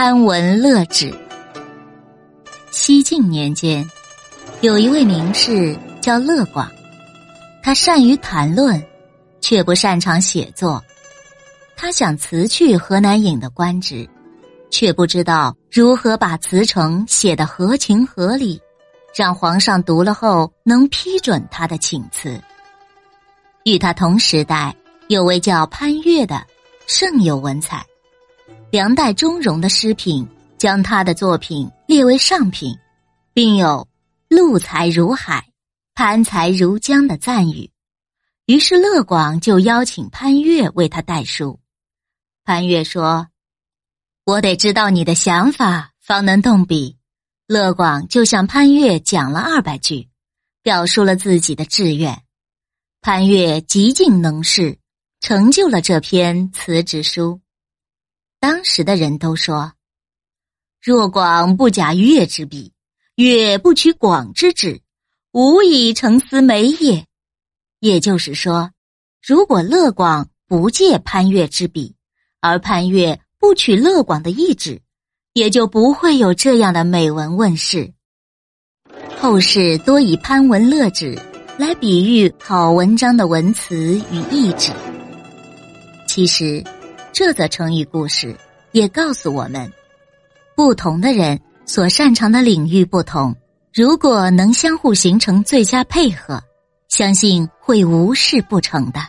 潘文乐止。西晋年间，有一位名士叫乐广，他善于谈论，却不擅长写作。他想辞去河南尹的官职，却不知道如何把辞呈写得合情合理，让皇上读了后能批准他的请辞。与他同时代有位叫潘岳的，甚有文采。梁代钟嵘的诗品将他的作品列为上品，并有“陆才如海，潘才如江”的赞誉。于是乐广就邀请潘岳为他代书。潘岳说：“我得知道你的想法，方能动笔。”乐广就向潘岳讲了二百句，表述了自己的志愿。潘岳极尽能事，成就了这篇辞职书。当时的人都说：“若广不假乐之笔，乐不取广之旨，无以成思美也。”也就是说，如果乐广不借潘岳之笔，而潘岳不取乐广的意旨，也就不会有这样的美文问世。后世多以潘文乐旨。来比喻好文章的文词与意旨。其实，这则成语故事也告诉我们不同的人所擅长的领域不同如果能相互形成最佳配合相信会无事不成的。